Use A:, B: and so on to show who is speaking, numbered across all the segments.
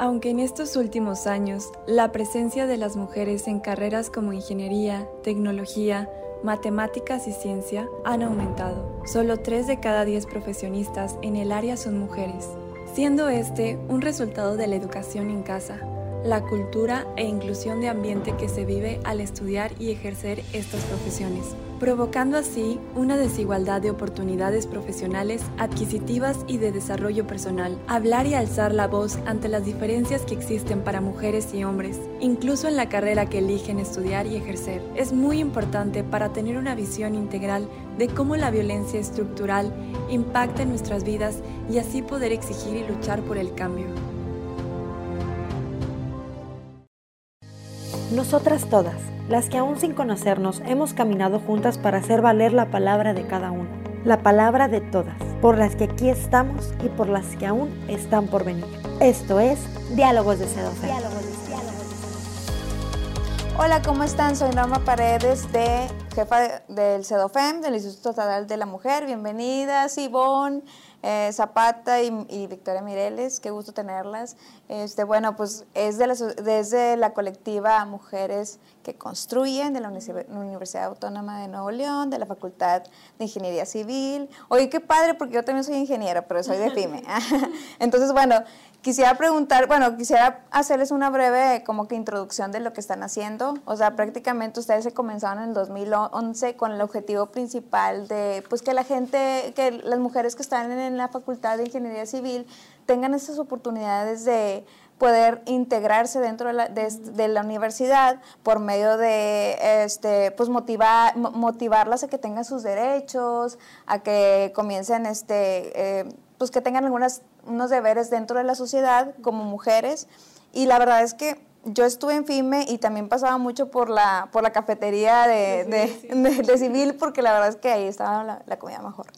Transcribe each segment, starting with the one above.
A: Aunque en estos últimos años la presencia de las mujeres en carreras como ingeniería, tecnología, matemáticas y ciencia han aumentado, solo 3 de cada 10 profesionistas en el área son mujeres, siendo este un resultado de la educación en casa, la cultura e inclusión de ambiente que se vive al estudiar y ejercer estas profesiones, provocando así una desigualdad de oportunidades profesionales, adquisitivas y de desarrollo personal. Hablar y alzar la voz ante las diferencias que existen para mujeres y hombres, incluso en la carrera que eligen estudiar y ejercer, es muy importante para tener una visión integral de cómo la violencia estructural impacta en nuestras vidas y así poder exigir y luchar por el cambio.
B: Nosotras todas, las que aún sin conocernos hemos caminado juntas para hacer valer la palabra de cada una, la palabra de todas, por las que aquí estamos y por las que aún están por venir. Esto es Diálogos de Cedofe.
C: Hola, ¿cómo están? Soy Norma Paredes, de jefa del CEDOFEM, del Instituto Estatal de la Mujer. Bienvenidas, Ivonne. Eh, Zapata y, Victoria Mireles, qué gusto tenerlas. Este, bueno, pues es de la, desde la colectiva Mujeres que Construyen de la Universidad Autónoma de Nuevo León, de la Facultad de Ingeniería Civil. Oye, qué padre, porque yo también soy ingeniera, pero soy de FIME. Entonces, bueno, Quisiera preguntar, bueno, quisiera hacerles una breve como que introducción de lo que están haciendo. O sea, prácticamente ustedes se comenzaron en el 2011 con el objetivo principal de, pues, que la gente, que las mujeres que están en la Facultad de Ingeniería Civil tengan esas oportunidades de poder integrarse dentro de la, de, la universidad por medio de este pues motivar motivarlas a que tengan sus derechos a que comiencen este eh, pues que tengan algunas unos deberes dentro de la sociedad como mujeres. Y la verdad es que yo estuve en FIME y también pasaba mucho por la, por la cafetería de, de, civil, porque la verdad es que ahí estaba la, comida mejor.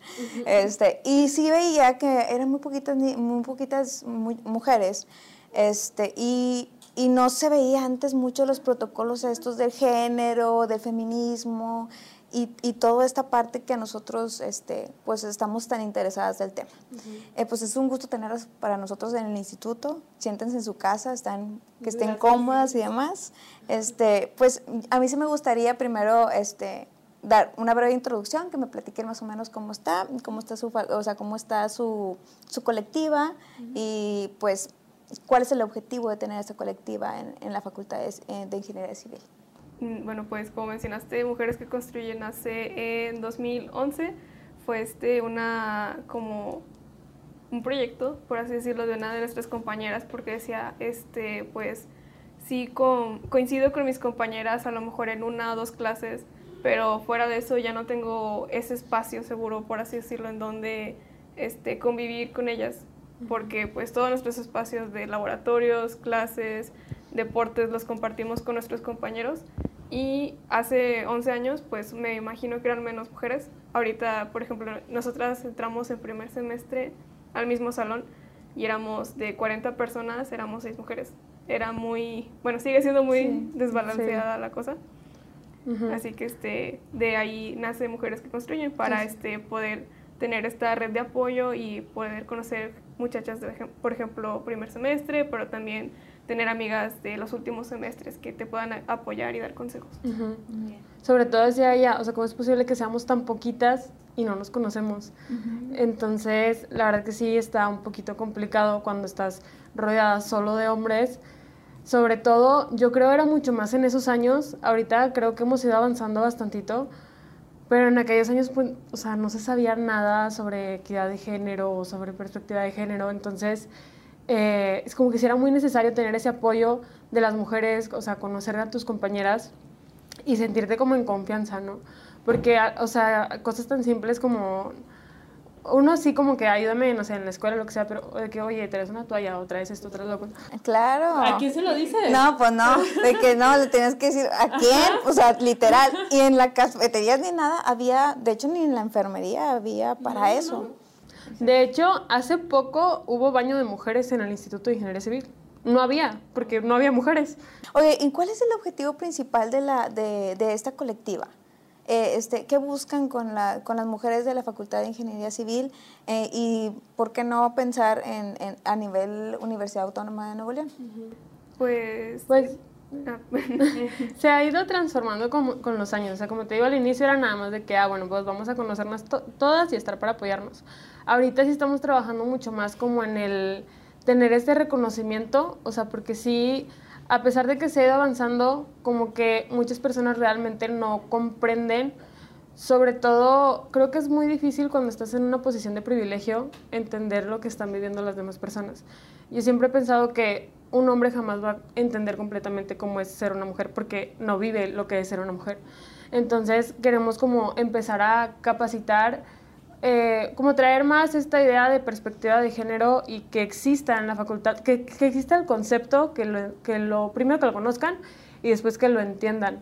C: este, y sí veía que eran muy poquitas, muy poquitas mujeres. Este, y, y no se veía antes mucho los protocolos estos del género, del feminismo y, y toda esta parte que a nosotros este, pues estamos tan interesadas del tema. Eh, pues es un gusto tenerlas para nosotros en el instituto, siéntense en su casa, están, que estén cómodas y demás. Este, pues a mí sí me gustaría primero este, dar una breve introducción, que me platiquen más o menos cómo está, cómo está su, o sea, cómo está su, su colectiva y pues cuál es el objetivo de tener esta colectiva en, en la Facultad de, eh, de Ingeniería Civil.
D: Mm, bueno, pues como mencionaste, Mujeres que Construyen nace en 2011. Fue este una como un proyecto, por así decirlo, de una de nuestras compañeras, porque decía, este, pues sí coincido con mis compañeras a lo mejor en una o dos clases, pero fuera de eso ya no tengo ese espacio seguro, por así decirlo, en donde este, convivir con ellas, porque pues todos nuestros espacios de laboratorios, clases, deportes los compartimos con nuestros compañeros y hace 11 años, pues me imagino que eran menos mujeres. Ahorita, por ejemplo, nosotras entramos en primer semestre al mismo salón y éramos de 40 personas, éramos 6 mujeres. Era muy, bueno, sigue siendo muy desbalanceada la cosa. Así que este, de ahí nace Mujeres que Construyen para este, poder tener esta red de apoyo y poder conocer muchachas, de, por ejemplo, primer semestre, pero también tener amigas de los últimos semestres que te puedan apoyar y dar consejos.
E: Sobre todo decía ella, o sea, ¿cómo es posible que seamos tan poquitas y no nos conocemos? Entonces, la verdad que sí está un poquito complicado cuando estás rodeada solo de hombres. Sobre todo, yo creo era mucho más en esos años. Ahorita creo que hemos ido avanzando bastantito, pero en aquellos años, pues, o sea, no se sabía nada sobre equidad de género o sobre perspectiva de género. Entonces, eh, es como que si era muy necesario tener ese apoyo de las mujeres, o sea, conocer a tus compañeras y sentirte como en confianza, ¿no? Porque, o sea, cosas tan simples como uno así como que ayúdame, no sé, en la escuela, lo que sea, pero de que, oye, traes una toalla o traes esto, traes lo
C: Claro.
E: ¿A quién se lo dices?
C: No, pues no, de que no, le tienes que decir, ¿a quién? O sea, literal. Y en la cafetería ni nada había, de hecho, ni en la enfermería había para eso.
E: De hecho, hace poco hubo baño de mujeres en el Instituto de Ingeniería Civil. No había, porque no había mujeres.
C: Oye, ¿y cuál es el objetivo principal de, la, de, de esta colectiva? eh, este, ¿qué buscan con, la, con las mujeres de la Facultad de Ingeniería Civil eh, y por qué no pensar en, en, a nivel Universidad Autónoma de Nuevo León?
D: Pues,
E: Pues se ha ido transformando con, con los años. O sea, como te digo, al inicio era nada más de que, ah, bueno, pues vamos a conocernos to- todas y estar para apoyarnos. Ahorita sí estamos trabajando mucho más como en el tener este reconocimiento, o sea, porque sí, a pesar de que se ha ido avanzando, como que muchas personas realmente no comprenden. Sobre todo, creo que es muy difícil cuando estás en una posición de privilegio entender lo que están viviendo las demás personas. Yo siempre he pensado que un hombre jamás va a entender completamente cómo es ser una mujer porque no vive lo que es ser una mujer. Entonces queremos como empezar a capacitar, eh, como traer más esta idea de perspectiva de género y que exista en la facultad, que, que exista el concepto, que lo, que lo primero que lo conozcan y después que lo entiendan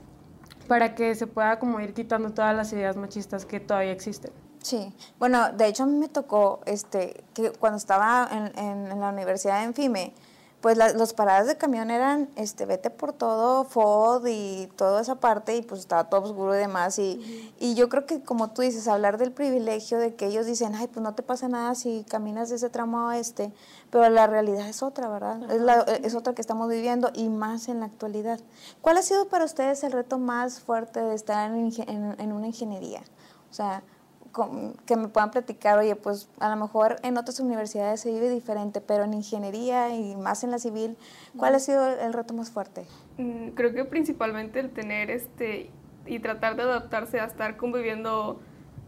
E: para que se pueda como ir quitando todas las ideas machistas que todavía existen.
C: Sí, bueno, de hecho a mí me tocó, este, que cuando estaba en, en- la universidad en FIME, pues la- los paradas de camión eran, este, vete por todo, FOD y toda esa parte, y pues estaba todo oscuro y demás, y, y yo creo que como tú dices, hablar del privilegio de que ellos dicen, ay, pues no te pasa nada si caminas de ese tramo a este, pero la realidad es otra, ¿verdad? Es, la- es otra que estamos viviendo, y más en la actualidad. ¿Cuál ha sido para ustedes el reto más fuerte de estar en, en- en una ingeniería? O sea, que me puedan platicar, oye, pues a lo mejor en otras universidades se vive diferente, pero en ingeniería y más en la civil, ¿cuál ha sido el reto más fuerte?
D: Mm, Creo que principalmente el tener este y tratar de adaptarse a estar conviviendo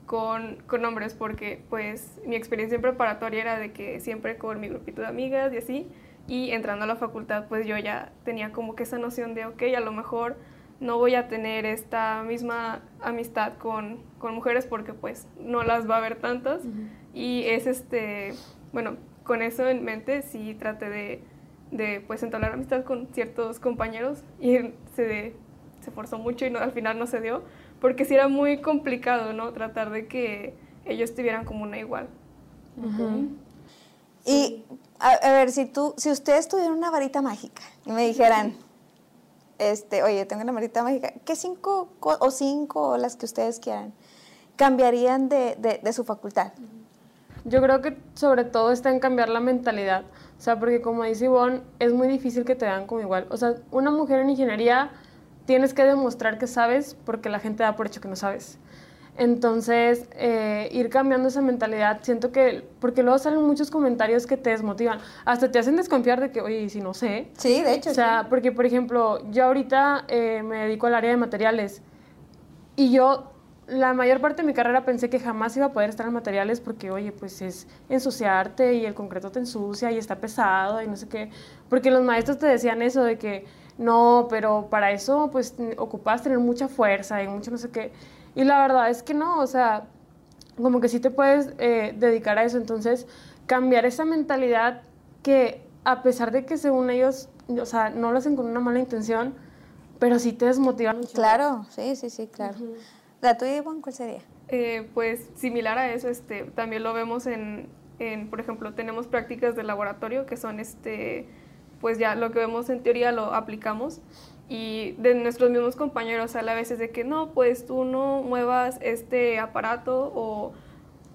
D: con, con hombres, porque pues mi experiencia en preparatoria era de que siempre con mi grupito de amigas y así, y entrando a la facultad pues yo ya tenía como que esa noción de, ok, a lo mejor no voy a tener esta misma amistad con, con mujeres porque pues no las va a haber tantas, y es este, bueno, con eso en mente sí traté de de pues entablar amistad con ciertos compañeros y se, se forzó mucho y no, al final no se dio, porque sí era muy complicado, ¿no? Tratar de que ellos tuvieran como una igual.
C: Y a, a ver, si tú, si ustedes tuvieran una varita mágica y me dijeran, este, oye, tengo una varita mágica, ¿qué cinco co- o cinco o las que ustedes quieran cambiarían de, de, de su facultad?
E: Yo creo que sobre todo está en cambiar la mentalidad. O sea, porque como dice Ivonne, es muy difícil que te vean como igual. O sea, una mujer en ingeniería tienes que demostrar que sabes porque la gente da por hecho que no sabes. Entonces, eh, ir cambiando esa mentalidad, siento que, porque luego salen muchos comentarios que te desmotivan, hasta te hacen desconfiar de que, oye, ¿y si no sé,
C: Sí, de hecho.
E: o sea, porque por ejemplo, yo ahorita eh, me dedico al área de materiales y yo la mayor parte de mi carrera pensé que jamás iba a poder estar en materiales porque, oye, pues es ensuciarte y el concreto te ensucia y está pesado y no sé qué. Porque los maestros te decían eso de que no, pero para eso pues ocupas tener mucha fuerza y mucho no sé qué. Y la verdad es que no, o sea, como que sí te puedes eh, dedicar a eso. Entonces, cambiar esa mentalidad que a pesar de que según ellos, o sea, no lo hacen con una mala intención, pero sí te desmotivan mucho.
C: Claro, sí, sí, sí, claro. ¿La tuya, Ivonne, cuál sería?
D: Eh, pues similar a eso, este, también lo vemos en, en, por ejemplo, tenemos prácticas de laboratorio que son, este, pues ya lo que vemos en teoría lo aplicamos y de nuestros mismos compañeros sale a veces de que no, pues tú no muevas este aparato o,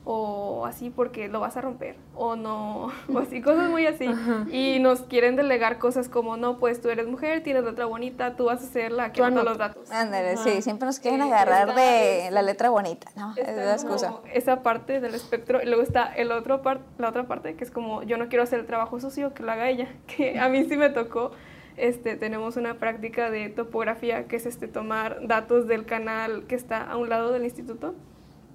D: o así porque lo vas a romper o no, o así, cosas muy así. Y nos quieren delegar cosas como, no, pues tú eres mujer, tienes letra bonita, tú vas a ser la que anota los datos.
C: Ándale, sí, siempre nos quieren
D: Sí,
C: agarrar
D: está,
C: de la letra bonita, ¿no? Es la excusa.
D: esa parte del espectro y luego está el otro par- la otra parte que es como yo no quiero hacer el trabajo sucio que lo haga ella que a mí sí me tocó este tenemos una práctica de topografía que es este tomar datos del canal que está a un lado del instituto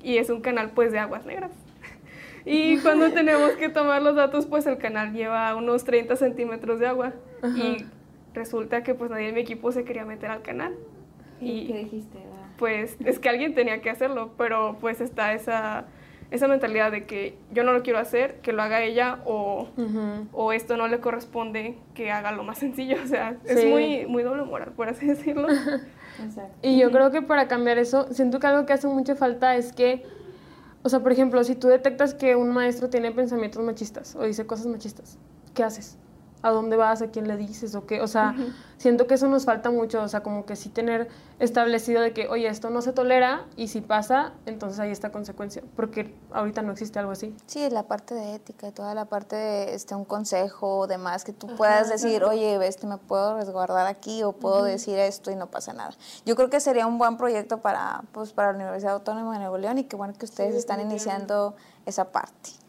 D: y es un canal pues de aguas negras. Y cuando tenemos que tomar los datos pues el canal lleva unos 30 centímetros de agua y resulta que pues nadie en mi equipo se quería meter al canal. Y
A: ¿Qué dijiste?
D: pues es que alguien tenía que hacerlo, pero pues está esa, esa mentalidad de que yo no lo quiero hacer, que lo haga ella o, o esto no le corresponde que haga lo más sencillo, o sea, es muy, muy doble moral, por así decirlo.
A: Exacto.
E: Y yo creo que para cambiar eso, siento que algo que hace mucha falta es que, o sea, por ejemplo, si tú detectas que un maestro tiene pensamientos machistas o dice cosas machistas, ¿qué haces? A dónde vas, a quién le dices o qué. O sea, siento que eso nos falta mucho, o sea, como que sí tener establecido de que, oye, esto no se tolera y si pasa, entonces hay esta consecuencia, porque ahorita no existe algo así.
C: Sí, la parte de ética, toda la parte de este, un consejo o demás, que tú puedas decir, oye, este, me puedo resguardar aquí o puedo decir esto y no pasa nada. Yo creo que sería un buen proyecto para, pues, para la Universidad Autónoma de Nuevo León y qué bueno que ustedes están iniciando esa parte.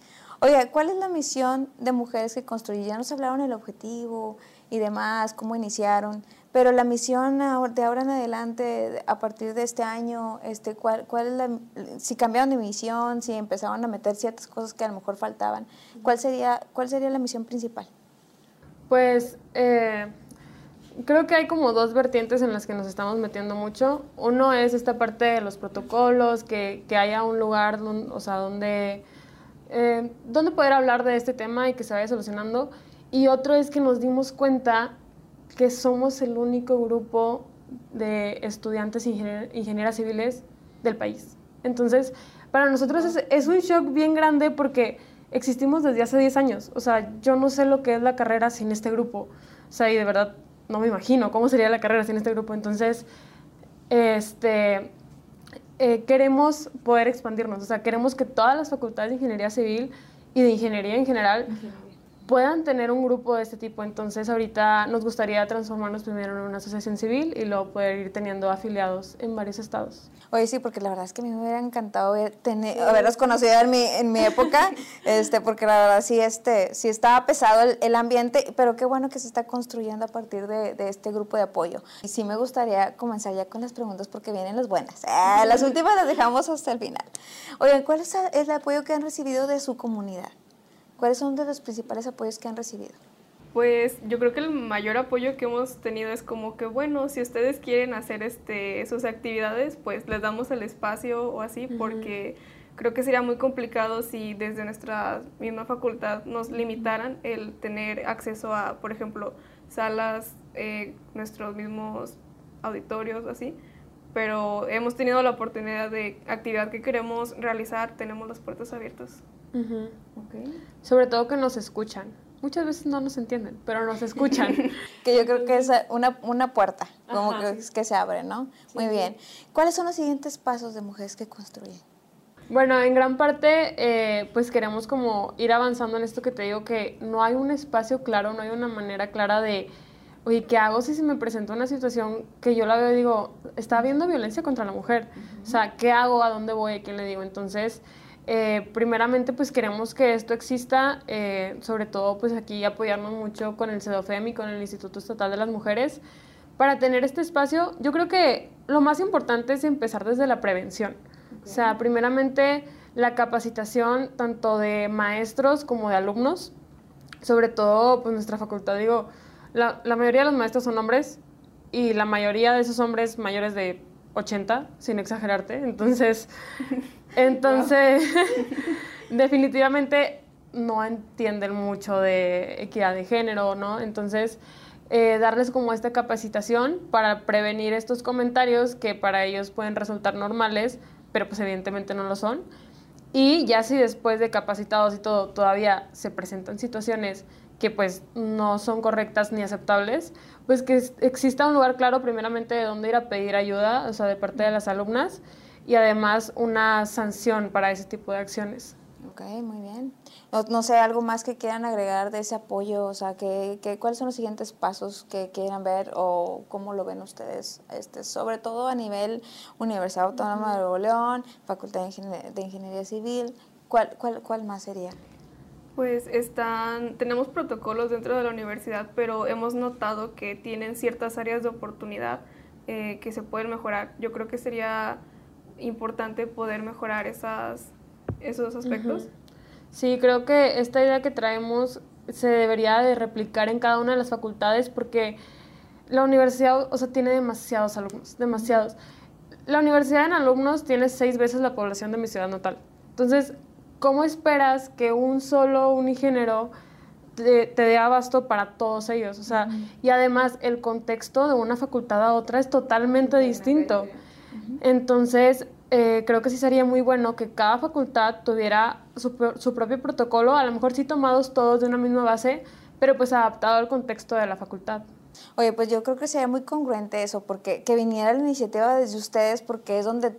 C: Oye, ¿cuál es la misión de Mujeres que Construyen? Ya nos hablaron el objetivo y demás, cómo iniciaron, pero la misión de ahora en adelante, a partir de este año, este, ¿cuál, cuál es la, si cambiaron de misión, si empezaron a meter ciertas cosas que a lo mejor faltaban, ¿cuál sería, cuál sería la misión principal?
E: Pues eh, creo que hay como dos vertientes en las que nos estamos metiendo mucho. Uno es esta parte de los protocolos, que, que haya un lugar o sea, donde eh, dónde poder hablar de este tema y que se vaya solucionando. Y otro es que nos dimos cuenta que somos el único grupo de estudiantes ingenieras civiles del país. Entonces, para nosotros es, es, un shock bien grande porque existimos desde hace 10 años. O sea, yo no sé lo que es la carrera sin este grupo. O sea, y de verdad no me imagino cómo sería la carrera sin este grupo. Entonces, este, eh, queremos poder expandirnos, o sea, queremos que todas las facultades de ingeniería civil y de ingeniería en general puedan tener un grupo de este tipo. Entonces, ahorita nos gustaría transformarnos primero en una asociación civil y luego poder ir teniendo afiliados en varios estados.
C: Oye, sí, porque la verdad es que a mí me hubiera encantado tener, haberlos conocido en mi, en mi época, este, porque la verdad sí, este, sí estaba pesado el, ambiente, pero qué bueno que se está construyendo a partir de, de, este grupo de apoyo. Y sí me gustaría comenzar ya con las preguntas porque vienen las buenas. Eh, las últimas las dejamos hasta el final. Oye, ¿cuál es el apoyo que han recibido de su comunidad? ¿Cuáles son de los principales apoyos que han recibido?
D: Pues yo creo que el mayor apoyo que hemos tenido es como que, bueno, si ustedes quieren hacer este, sus actividades, pues les damos el espacio o así, porque creo que sería muy complicado si desde nuestra misma facultad nos limitaran el tener acceso a, por ejemplo, salas, eh, nuestros mismos auditorios, así. Pero hemos tenido la oportunidad de actividad que queremos realizar, tenemos las puertas abiertas.
E: Sobre todo que nos escuchan. Muchas veces no nos entienden, pero nos escuchan.
C: que yo creo que es una, una puerta, como que, que, se abre, ¿no? Muy bien. ¿Cuáles son los siguientes pasos de mujeres que construyen?
E: Bueno, en gran parte, eh, pues queremos como ir avanzando en esto que te digo, que no hay un espacio claro, no hay una manera clara de, oye, ¿qué hago si se me presenta una situación que yo la veo y digo, está habiendo violencia contra la mujer? O sea, ¿qué hago? ¿A dónde voy? ¿A quién le digo? Entonces, eh, primeramente, pues queremos que esto exista, eh, sobre todo pues aquí apoyarnos mucho con el CEDOFEM y con el Instituto Estatal de las Mujeres para tener este espacio. Yo creo que lo más importante es empezar desde la prevención. O sea, primeramente la capacitación tanto de maestros como de alumnos, sobre todo pues nuestra facultad, digo, la, la mayoría de los maestros son hombres y la mayoría de esos hombres mayores de 80, sin exagerarte, entonces... Entonces, definitivamente no entienden mucho de equidad de género, ¿no? Entonces, eh, darles como esta capacitación para prevenir estos comentarios que para ellos pueden resultar normales, pero pues evidentemente no lo son. Y ya si después de capacitados y todo todavía se presentan situaciones que pues no son correctas ni aceptables, pues que exista un lugar claro primeramente de dónde ir a pedir ayuda, o sea, de parte de las alumnas, y además una sanción para ese tipo de acciones.
C: Ok, muy bien. No, sé, algo más que quieran agregar de ese apoyo, o sea, que, ¿cuáles son los siguientes pasos que quieran ver o cómo lo ven ustedes? Este, sobre todo a nivel Universidad Autónoma de Nuevo León, Facultad de, Ingeniería Civil, ¿cuál, cuál, ¿cuál más sería?
D: Pues están, tenemos protocolos dentro de la universidad, pero hemos notado que tienen ciertas áreas de oportunidad eh, que se pueden mejorar. Yo creo que sería importante poder mejorar esas, esos aspectos.
E: Sí, creo que esta idea que traemos se debería de replicar en cada una de las facultades porque la universidad, o sea, tiene demasiados alumnos, demasiados. La universidad en alumnos tiene seis veces la población de mi ciudad natal. Entonces, ¿cómo esperas que un solo, un ingeniero te, dé abasto para todos ellos? O sea, y además el contexto de una facultad a otra es totalmente distinto. Entonces, eh, creo que sí sería muy bueno que cada facultad tuviera su, propio protocolo, a lo mejor sí tomados todos de una misma base, pero pues adaptado al contexto de la facultad.
C: Oye, pues yo creo que sería muy congruente eso, porque que viniera la iniciativa desde ustedes, porque es donde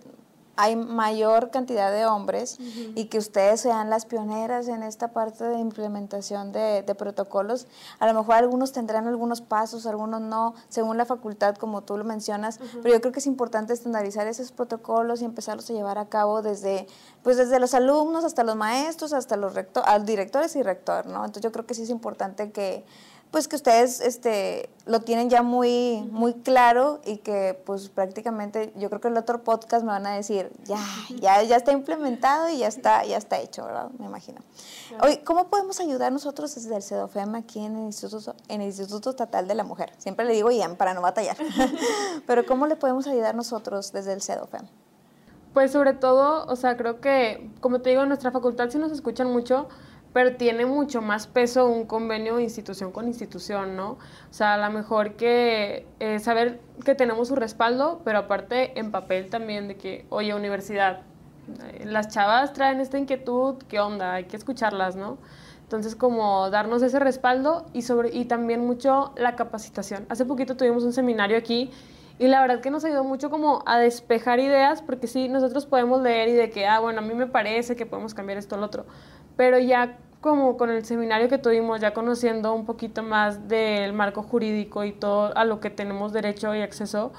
C: hay mayor cantidad de hombres y que ustedes sean las pioneras en esta parte de implementación de, protocolos. A lo mejor algunos tendrán algunos pasos, algunos no, según la facultad, como tú lo mencionas, pero yo creo que es importante estandarizar esos protocolos y empezarlos a llevar a cabo desde, pues desde los alumnos hasta los maestros, hasta los rector, directores y rector, ¿no? Entonces yo creo que sí es importante que pues que ustedes este, lo tienen ya muy, muy claro y que pues prácticamente yo creo que el otro podcast me van a decir, ya, ya, ya está implementado y ya está, ya está hecho, ¿verdad? Me imagino. Hoy, ¿cómo podemos ayudar nosotros desde el CEDOFEM aquí en el, Instituto, en el Instituto Estatal de la Mujer? Siempre le digo IAM para no batallar. Pero ¿cómo le podemos ayudar nosotros desde el CEDOFEM?
E: Pues sobre todo, o sea, creo que, como te digo, en nuestra facultad sí nos escuchan mucho, pero tiene mucho más peso un convenio institución con institución, ¿no? O sea, a lo mejor que eh, saber que tenemos su respaldo, pero aparte en papel también de que, oye, universidad, eh, las chavas traen esta inquietud, ¿qué onda? Hay que escucharlas, ¿no? Entonces, como darnos ese respaldo y, sobre, y también mucho la capacitación. Hace poquito tuvimos un seminario aquí y la verdad que nos ayudó mucho como a despejar ideas, porque sí, nosotros podemos leer y de que, ah, bueno, a mí me parece que podemos cambiar esto o lo otro, pero ya como con el seminario que tuvimos, ya conociendo un poquito más del marco jurídico y todo a lo que tenemos derecho y acceso,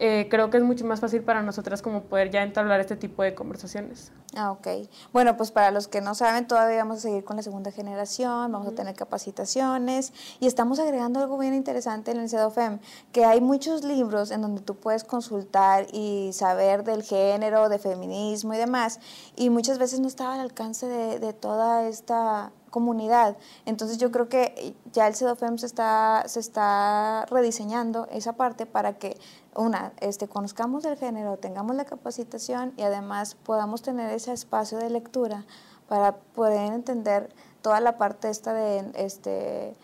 E: eh, creo que es mucho más fácil para nosotras como poder ya entablar este tipo de conversaciones.
C: Ah, ok. Bueno, pues para los que no saben, todavía vamos a seguir con la segunda generación, vamos a tener capacitaciones y estamos agregando algo bien interesante en el CEDOFEM, que hay muchos libros en donde tú puedes consultar y saber del género, de feminismo y demás, y muchas veces no estaba al alcance de, de toda esta comunidad. Entonces yo creo que ya el CEDOFEM se está, se está rediseñando esa parte para que, una, este, conozcamos el género, tengamos la capacitación y además podamos tener ese espacio de lectura para poder entender toda la parte esta de este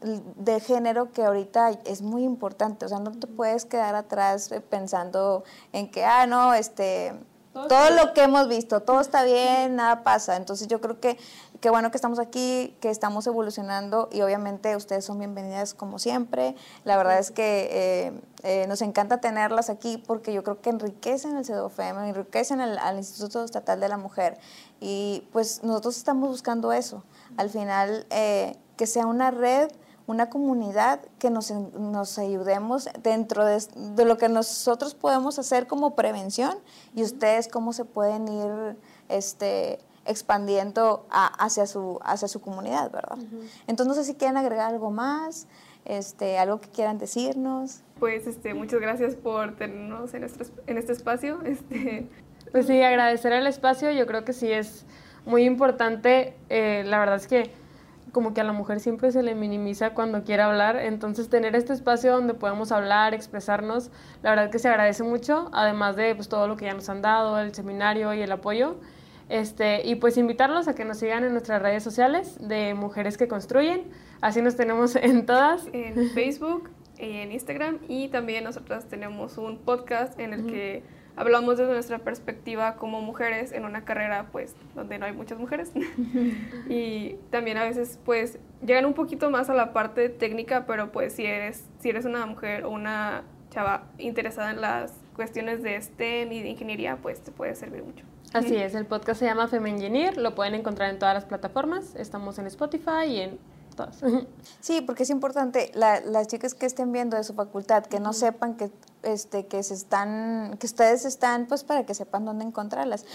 C: de género que ahorita es muy importante, o sea, no te puedes quedar atrás eh, pensando en que, ah, no, este, todo lo que hemos visto, todo está bien, nada pasa. Entonces yo creo que qué bueno que estamos aquí, que estamos evolucionando y obviamente ustedes son bienvenidas como siempre. La verdad es que eh, eh, nos encanta tenerlas aquí porque yo creo que enriquecen el CEDOFEM, enriquecen el, al Instituto Estatal de la Mujer y pues nosotros estamos buscando eso. Al final, eh, que sea una red una comunidad que nos, nos ayudemos dentro de, de, lo que nosotros podemos hacer como prevención y ustedes cómo se pueden ir este, expandiendo hacia, su, hacia su comunidad, ¿verdad? Entonces, no sé si quieren agregar algo más, este, algo que quieran decirnos.
D: Pues este, muchas gracias por tenernos en este, en este espacio. Este.
E: Pues sí, agradecer el espacio, yo creo que sí es muy importante. Eh, la verdad es que como que a la mujer siempre se le minimiza cuando quiere hablar, entonces tener este espacio donde podemos hablar, expresarnos, la verdad que se agradece mucho, además de pues, todo lo que ya nos han dado, el seminario y el apoyo. Este, y pues invitarlos a que nos sigan en nuestras redes sociales de Mujeres que Construyen. Así nos tenemos en todas.
D: En Facebook, en Instagram y también nosotras tenemos un podcast en el que hablamos desde nuestra perspectiva como mujeres en una carrera pues donde no hay muchas mujeres. y también a veces pues llegan un poquito más a la parte técnica, pero pues si eres, si eres una mujer o una chava interesada en las cuestiones de STEM y de ingeniería, pues te puede servir mucho.
E: Así es, el podcast se llama Femengenir, lo pueden encontrar en todas las plataformas, estamos en Spotify y en todas.
C: Sí, porque es importante, las chicas que estén viendo de su facultad, que no sepan que este que se están que ustedes están pues para que sepan dónde encontrarlas.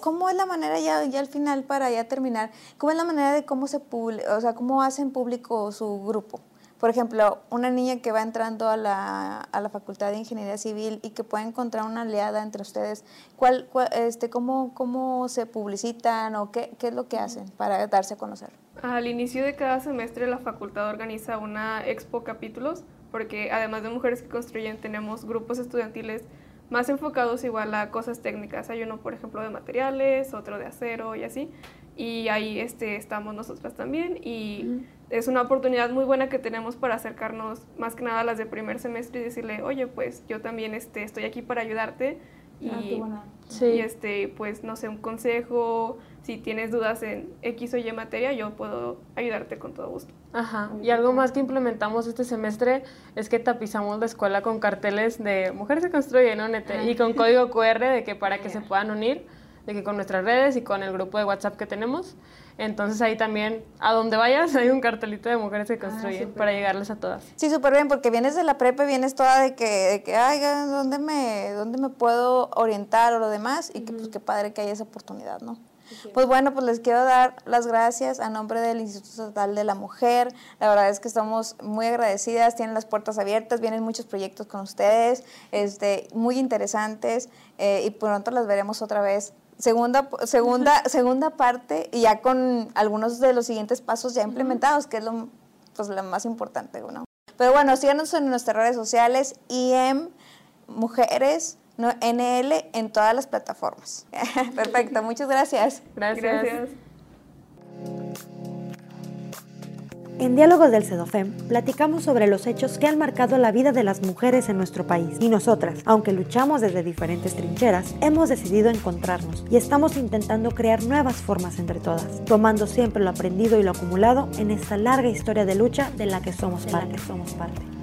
C: ¿Cómo, es. la manera ya, ya al final para ya terminar cómo es la manera de cómo se o sea cómo hacen público su grupo por ejemplo, una niña que va entrando a la, a la Facultad de Ingeniería Civil y que puede encontrar una aliada entre ustedes, ¿cuál, este, cómo, ¿cómo se publicitan o qué, qué es lo que hacen para darse a conocer?
D: Al inicio de cada semestre la facultad organiza una expo capítulos, porque además de mujeres que construyen, tenemos grupos estudiantiles más enfocados igual a cosas técnicas. Hay uno, por ejemplo, de materiales, otro de acero y así. Y ahí este, estamos nosotras también. Y es una oportunidad muy buena que tenemos para acercarnos más que nada a las de primer semestre y decirle, oye, pues yo también este, estoy aquí para ayudarte. Y, ah, y este, pues no sé, un consejo, si tienes dudas en X o Y materia, yo puedo ayudarte con todo gusto.
E: Ajá. Y algo más que implementamos este semestre es que tapizamos la escuela con carteles de Mujeres se construyen, ¿no? Nete? Y con código QR de que para que se puedan unir, de que con nuestras redes y con el grupo de WhatsApp que tenemos. Entonces ahí también, a donde vayas, hay un cartelito de Mujeres se construyen para llegarles a todas.
C: Sí, súper bien, porque vienes de la prepa y vienes toda de que, de que ay, ¿dónde me, ¿dónde me puedo orientar o lo demás? Y que pues qué padre que haya esa oportunidad, ¿no? Pues bueno, pues les quiero dar las gracias a nombre del Instituto Estatal de la Mujer. La verdad es que estamos muy agradecidas, tienen las puertas abiertas, vienen muchos proyectos con ustedes, este, muy interesantes eh, y pronto las veremos otra vez. Segunda, segunda, segunda parte y ya con algunos de los siguientes pasos ya implementados, que es lo, pues, lo más importante, ¿no? Pero bueno, síganos en nuestras redes sociales, IM Mujeres no, NL en todas las plataformas. Perfecto, muchas gracias.
D: Gracias.
B: En Diálogos del CEDOFEM platicamos sobre los hechos que han marcado la vida de las mujeres en nuestro país. Y nosotras, aunque luchamos desde diferentes trincheras, hemos decidido encontrarnos y estamos intentando crear nuevas formas entre todas, tomando siempre lo aprendido y lo acumulado en esta larga historia de lucha de la que somos parte. Somos parte.